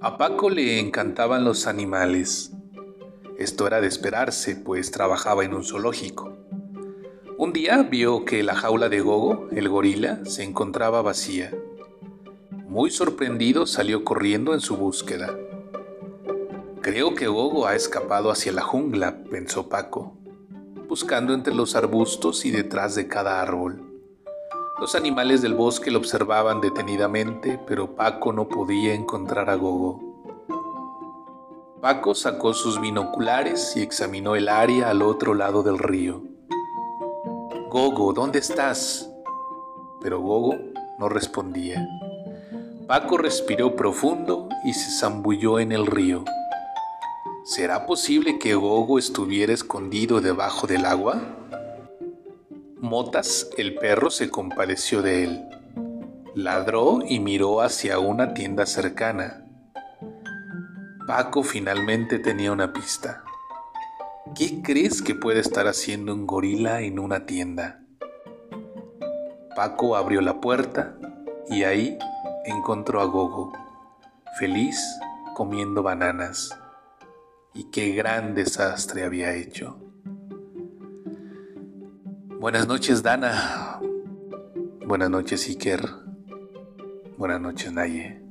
A Paco le encantaban los animales. Esto era de esperarse, pues trabajaba en un zoológico. Un día vio que la jaula de Gogo, el gorila, se encontraba vacía. Muy sorprendido salió corriendo en su búsqueda. Creo que Gogo ha escapado hacia la jungla, pensó Paco, buscando entre los arbustos y detrás de cada árbol. Los animales del bosque lo observaban detenidamente, pero Paco no podía encontrar a Gogo. Paco sacó sus binoculares y examinó el área al otro lado del río. Gogo, ¿dónde estás? Pero Gogo no respondía. Paco respiró profundo y se zambulló en el río. ¿Será posible que Gogo estuviera escondido debajo del agua? Motas, el perro, se compadeció de él. Ladró y miró hacia una tienda cercana. Paco finalmente tenía una pista. ¿Qué crees que puede estar haciendo un gorila en una tienda? Paco abrió la puerta y ahí encontró a Gogo, feliz comiendo bananas. Y qué gran desastre había hecho. Buenas noches, Dana. Buenas noches, Iker. Buenas noches, Naye.